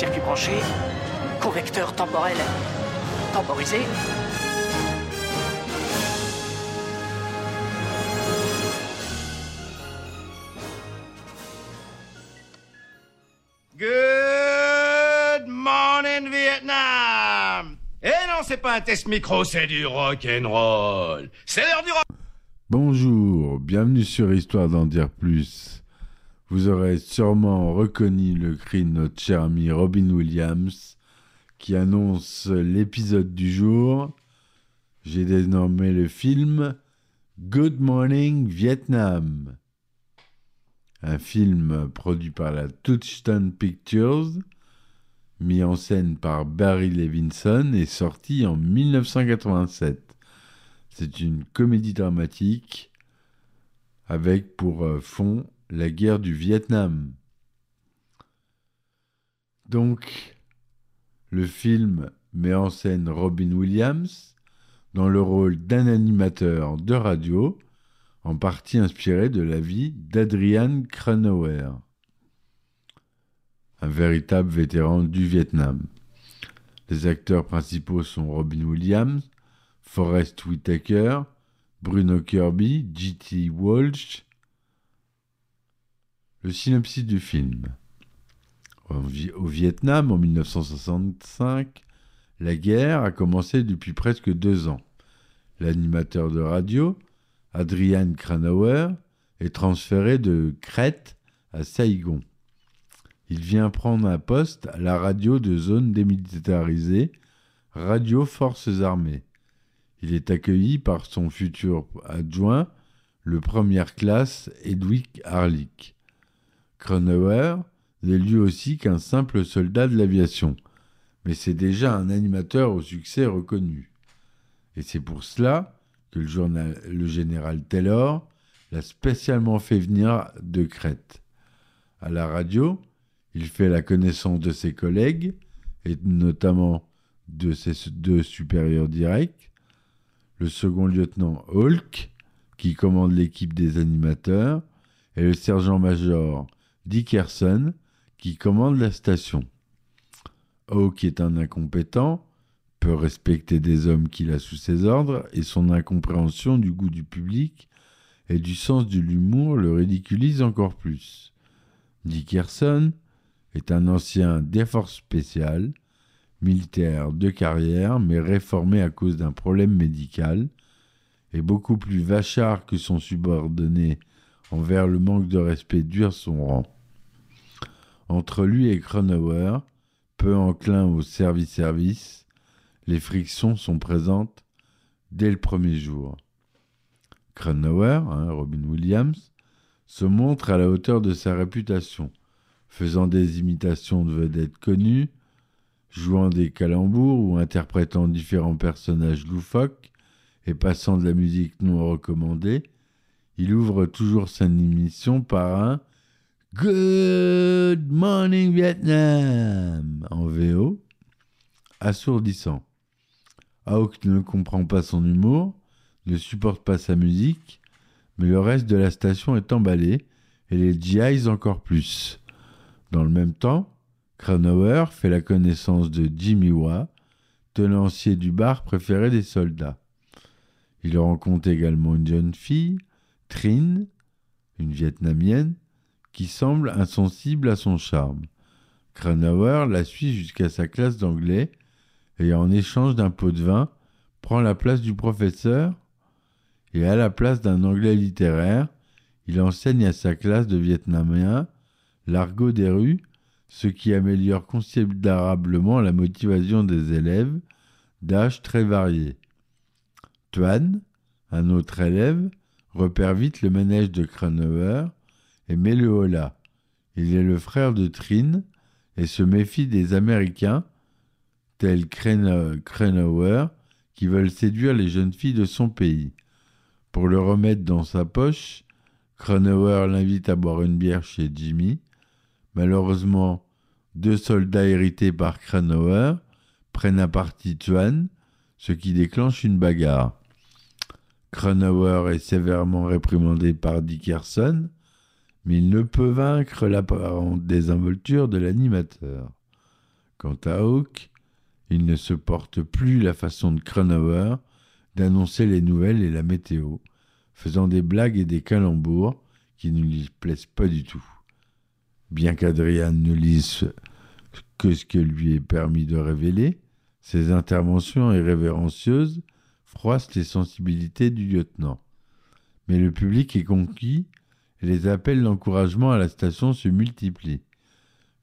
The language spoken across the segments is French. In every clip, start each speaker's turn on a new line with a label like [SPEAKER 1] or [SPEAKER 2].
[SPEAKER 1] circuit branché, convecteur temporel temporisé.
[SPEAKER 2] Good morning Vietnam Eh non, c'est pas un test micro, c'est du rock and roll. C'est l'heure du rock.
[SPEAKER 3] Bonjour, bienvenue sur Histoire d'en dire plus. Vous aurez sûrement reconnu le cri de notre cher ami Robin Williams qui annonce l'épisode du jour. J'ai dénommé le film Good Morning Vietnam. Un film produit par la Touchstone Pictures, mis en scène par Barry Levinson et sorti en 1987. C'est une comédie dramatique avec pour euh, fond la guerre du Vietnam. Donc, le film met en scène Robin Williams dans le rôle d'un animateur de radio, en partie inspiré de la vie d'Adrian Cranauer, un véritable vétéran du Vietnam. Les acteurs principaux sont Robin Williams, Forrest Whitaker, Bruno Kirby, G.T. Walsh. Le synopsis du film. Au Vietnam, en 1965, la guerre a commencé depuis presque deux ans. L'animateur de radio, Adrian Cranauer, est transféré de Crète à Saïgon. Il vient prendre un poste à la radio de zone démilitarisée, Radio Forces Armées. Il est accueilli par son futur adjoint, le première classe Edwig Harlick. Cronauer n'est lui aussi qu'un simple soldat de l'aviation, mais c'est déjà un animateur au succès reconnu. Et c'est pour cela que le, journal, le général Taylor l'a spécialement fait venir de Crète. À la radio, il fait la connaissance de ses collègues, et notamment de ses deux supérieurs directs, le second lieutenant Hulk, qui commande l'équipe des animateurs, et le sergent-major Dickerson, qui commande la station. Hawk est un incompétent, peut respecter des hommes qu'il a sous ses ordres, et son incompréhension du goût du public et du sens de l'humour le ridiculise encore plus. Dickerson est un ancien des forces spéciales, militaire de carrière, mais réformé à cause d'un problème médical, et beaucoup plus vachard que son subordonné envers le manque de respect dur son rang. Entre lui et Cronauer, peu enclin au service-service, les frictions sont présentes dès le premier jour. Cronauer, hein, Robin Williams, se montre à la hauteur de sa réputation, faisant des imitations de vedettes connues, jouant des calembours ou interprétant différents personnages loufoques et passant de la musique non recommandée, il ouvre toujours sa émission par un Good Morning Vietnam en VO, assourdissant. Hawk ne comprend pas son humour, ne supporte pas sa musique, mais le reste de la station est emballé et les GIs encore plus. Dans le même temps, Cranauer fait la connaissance de Jimmy Wa, tenancier du bar préféré des soldats. Il rencontre également une jeune fille, Trin, une vietnamienne, qui semble insensible à son charme. Cranauer la suit jusqu'à sa classe d'anglais et en échange d'un pot de vin, prend la place du professeur et à la place d'un anglais littéraire, il enseigne à sa classe de vietnamien l'argot des rues, ce qui améliore considérablement la motivation des élèves d'âge très variés. Tuan, un autre élève, repère vite le manège de Cranauer et met le. Il est le frère de Trin et se méfie des Américains, tels Cranauer, qui veulent séduire les jeunes filles de son pays. Pour le remettre dans sa poche, Cronauer l'invite à boire une bière chez Jimmy. Malheureusement, deux soldats hérités par Cranauer prennent à partie Tuan, ce qui déclenche une bagarre. Cronauer est sévèrement réprimandé par Dickerson, mais il ne peut vaincre l'apparente désinvolture de l'animateur. Quant à Hawk, il ne se porte plus la façon de Cronauer d'annoncer les nouvelles et la météo, faisant des blagues et des calembours qui ne lui plaisent pas du tout. Bien qu'Adrian ne lise que ce que lui est permis de révéler, ses interventions irrévérencieuses froissent les sensibilités du lieutenant. Mais le public est conquis et les appels d'encouragement à la station se multiplient.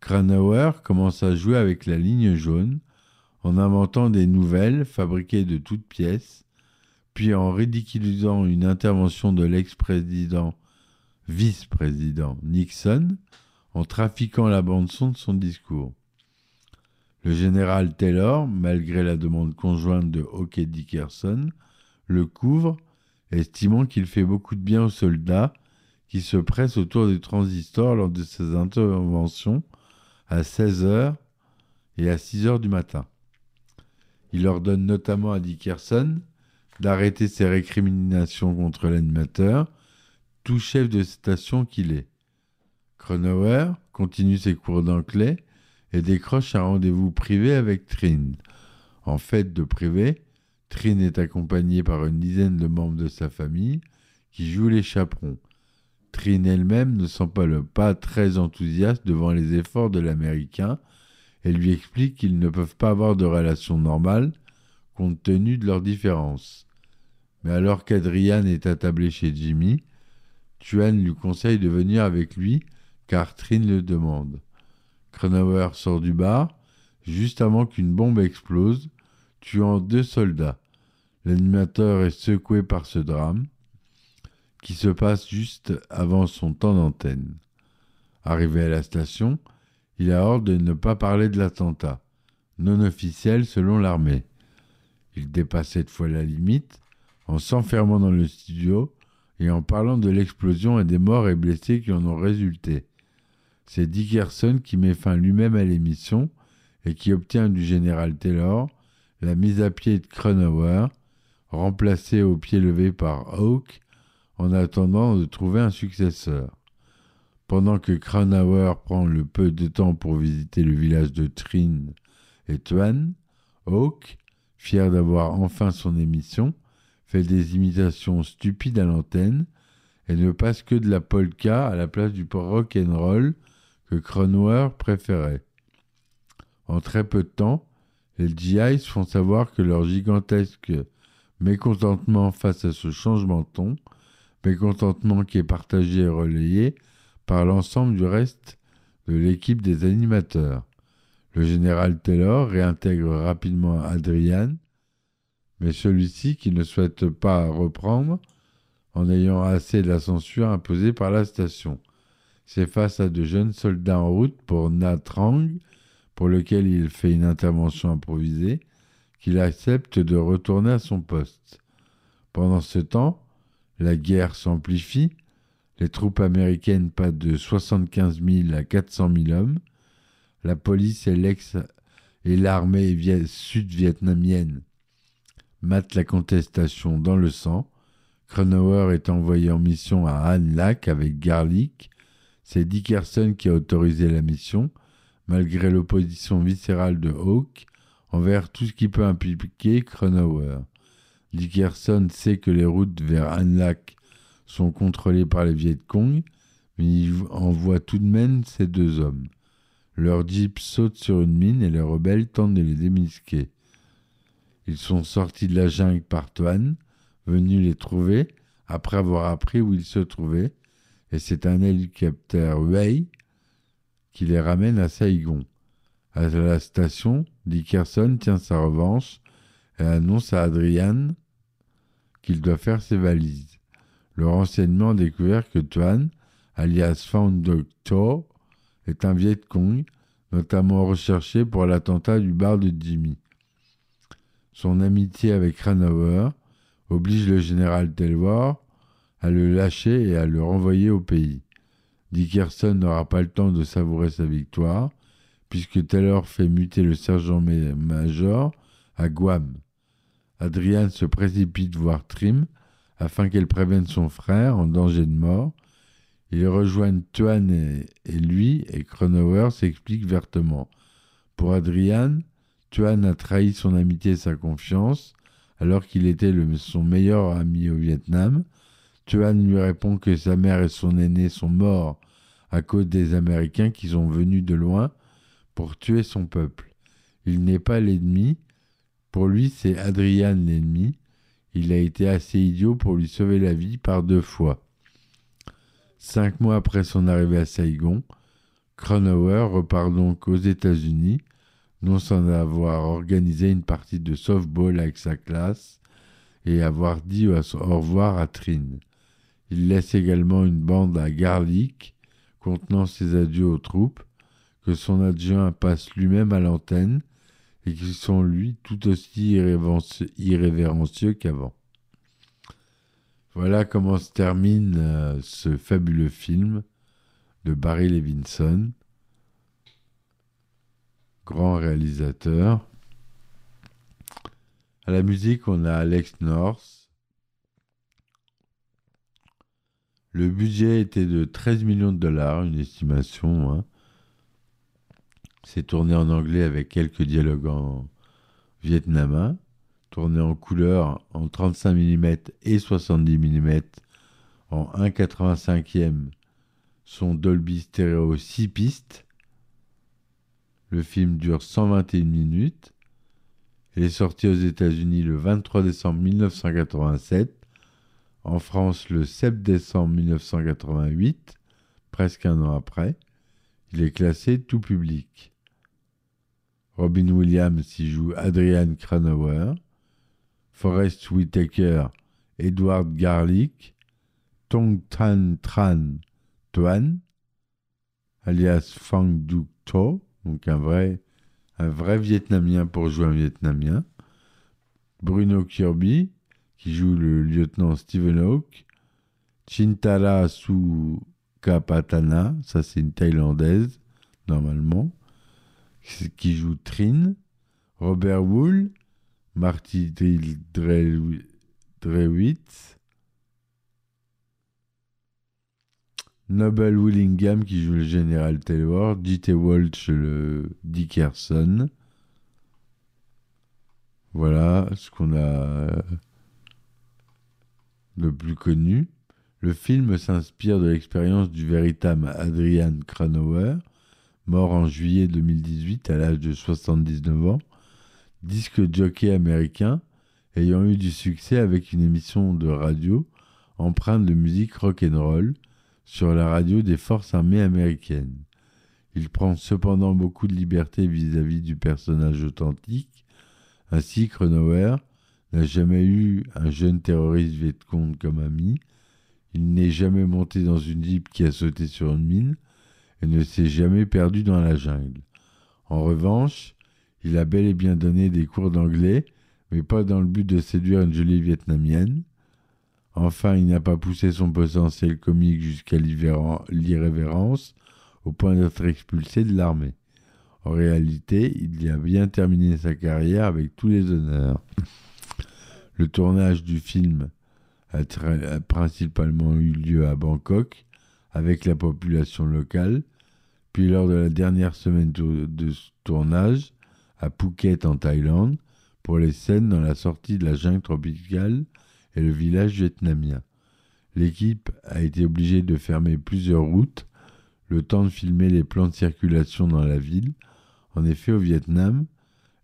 [SPEAKER 3] Cranauer commence à jouer avec la ligne jaune en inventant des nouvelles fabriquées de toutes pièces, puis en ridiculisant une intervention de l'ex-président, vice-président Nixon, en trafiquant la bande-son de son discours. Le général Taylor, malgré la demande conjointe de Hawke Dickerson, le couvre, estimant qu'il fait beaucoup de bien aux soldats qui se pressent autour des transistors lors de ses interventions à 16h et à 6h du matin. Il ordonne notamment à Dickerson d'arrêter ses récriminations contre l'animateur, tout chef de station qu'il est. Cronauer continue ses cours d'anglais et décroche un rendez-vous privé avec Trin. En fait de privé, Trin est accompagné par une dizaine de membres de sa famille qui jouent les chaperons. Trin elle-même ne semble pas, le pas très enthousiaste devant les efforts de l'Américain et lui explique qu'ils ne peuvent pas avoir de relation normale compte tenu de leurs différences. Mais alors qu'Adrian est attablé chez Jimmy, Tuan lui conseille de venir avec lui car Trin le demande. Cronauer sort du bar juste avant qu'une bombe explose, tuant deux soldats. L'animateur est secoué par ce drame, qui se passe juste avant son temps d'antenne. Arrivé à la station, il a ordre de ne pas parler de l'attentat, non officiel selon l'armée. Il dépasse cette fois la limite en s'enfermant dans le studio et en parlant de l'explosion et des morts et blessés qui en ont résulté. C'est Dickerson qui met fin lui-même à l'émission et qui obtient du général Taylor la mise à pied de Cronauer, remplacé au pied levé par Hawke, en attendant de trouver un successeur. Pendant que Cronauer prend le peu de temps pour visiter le village de Trin et Tuan, Hawke, fier d'avoir enfin son émission, fait des imitations stupides à l'antenne et ne passe que de la polka à la place du rock and roll que Cronauer préférait. En très peu de temps, les GIs font savoir que leur gigantesque mécontentement face à ce changement de ton, mécontentement qui est partagé et relayé par l'ensemble du reste de l'équipe des animateurs. Le général Taylor réintègre rapidement Adrian, mais celui-ci, qui ne souhaite pas reprendre, en ayant assez de la censure imposée par la station. C'est face à de jeunes soldats en route pour Natrang, pour lequel il fait une intervention improvisée, qu'il accepte de retourner à son poste. Pendant ce temps, la guerre s'amplifie, les troupes américaines passent de 75 000 à 400 000 hommes, la police et l'armée sud-vietnamienne matent la contestation dans le sang. Cronauer est envoyé en mission à Han Lac avec Garlic. C'est Dickerson qui a autorisé la mission, malgré l'opposition viscérale de Hawke envers tout ce qui peut impliquer Cronauer. Dickerson sait que les routes vers Han Lac sont contrôlées par les Viet Cong, mais il envoie tout de même ces deux hommes. Leur jeep saute sur une mine et les rebelles tentent de les démisquer. Ils sont sortis de la jungle par Toine, venus les trouver après avoir appris où ils se trouvaient, et c'est un hélicoptère Wei qui les ramène à Saigon. À la station, Dickerson tient sa revanche et annonce à Adrian qu'il doit faire ses valises. Le renseignement découvert que Tuan, alias Found Doctor, est un Viet Cong, notamment recherché pour l'attentat du bar de Jimmy. Son amitié avec Ranauer oblige le général Telwar à le lâcher et à le renvoyer au pays. Dickerson n'aura pas le temps de savourer sa victoire, puisque Taylor fait muter le sergent-major à Guam. Adrian se précipite voir Trim afin qu'elle prévienne son frère en danger de mort. Ils rejoignent Tuan et, lui, et Cronauer s'explique vertement. Pour Adrian, Tuan a trahi son amitié et sa confiance, alors qu'il était son meilleur ami au Vietnam. Tuan lui répond que sa mère et son aîné sont morts à cause des Américains qui sont venus de loin pour tuer son peuple. Il n'est pas l'ennemi. Pour lui, c'est Adrian l'ennemi. Il a été assez idiot pour lui sauver la vie par deux fois. Cinq mois après son arrivée à Saigon, Cronauer repart donc aux États-Unis, non sans avoir organisé une partie de softball avec sa classe et avoir dit au revoir à Trin. Il laisse également une bande à Garlic contenant ses adieux aux troupes, que son adjoint passe lui-même à l'antenne et qui sont lui tout aussi irrévérencieux, qu'avant. Voilà comment se termine euh, ce fabuleux film de Barry Levinson, grand réalisateur. À la musique, on a Alex North. Le budget était de 13 millions de dollars, une estimation. hein. C'est tourné en anglais avec quelques dialogues en vietnamien, tourné en couleur en 35 mm et 70 mm en 1,85e son Dolby Stereo 6 pistes. Le film dure 121 minutes. Il est sorti aux États-Unis le 23 décembre 1987, en France le 7 décembre 1988, presque un an après. Il est classé tout public. Robin Williams y joue Adrian Cranauer, Forrest Whitaker, Edward Garlic, Tong Tan Tran Tuan, alias Fang Duc To, donc un vrai, un vrai Vietnamien pour jouer un Vietnamien. Bruno Kirby, qui joue le lieutenant Stephen Hawke. Chintala Sukapatana, ça c'est une Thaïlandaise, normalement, qui joue Trin. Robert Wool, Marty Drewitz. Noble Willingham qui joue le général Taylor, J.T. Walsh le Dickerson. Voilà ce qu'on a euh, le plus connu. Le film s'inspire de l'expérience du véritable Adrian Cranauer, mort en juillet 2018 à l'âge de 79 ans, disque jockey américain ayant eu du succès avec une émission de radio empreinte de musique rock'n'roll sur la radio des forces armées américaines. Il prend cependant beaucoup de liberté vis-à-vis du personnage authentique. Ainsi, Cronauer n'a jamais eu un jeune terroriste Vietcong comme ami. Il n'est jamais monté dans une jeep qui a sauté sur une mine et ne s'est jamais perdu dans la jungle. En revanche, il a bel et bien donné des cours d'anglais, mais pas dans le but de séduire une jolie vietnamienne. Enfin, il n'a pas poussé son potentiel comique jusqu'à l'irrévéren- l'irrévérence, au point d'être expulsé de l'armée. En réalité, il y a bien terminé sa carrière avec tous les honneurs. Le tournage du film a, principalement eu lieu à Bangkok, avec la population locale, puis lors de la dernière semaine de tournage, à Phuket en Thaïlande, pour les scènes dans la sortie de la jungle tropicale et le village vietnamien. L'équipe a été obligée de fermer plusieurs routes, le temps de filmer les plans de circulation dans la ville. En effet, au Vietnam,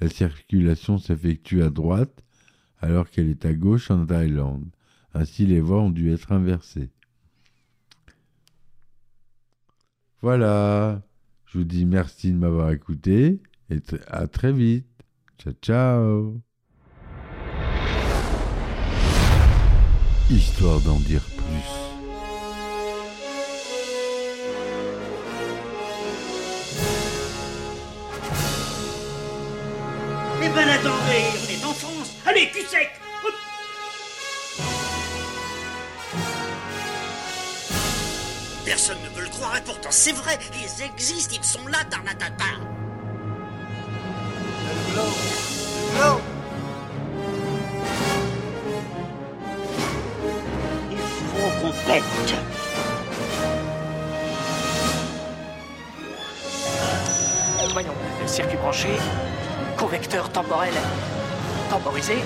[SPEAKER 3] la circulation s'effectue à droite alors qu'elle est à gauche en Thaïlande. Ainsi, les voies ont dû être inversées. Voilà, je vous dis merci de m'avoir écouté et à très vite. Ciao, ciao histoire d'en dire plus.
[SPEAKER 4] Eh ben attendez, Allez, cul sec Hop. Personne ne veut le croire et pourtant c'est vrai, ils existent, ils sont là, Tarnatata. Il faut qu'on pète.
[SPEAKER 1] Voyons, circuit branché, convecteur temporel temporisé,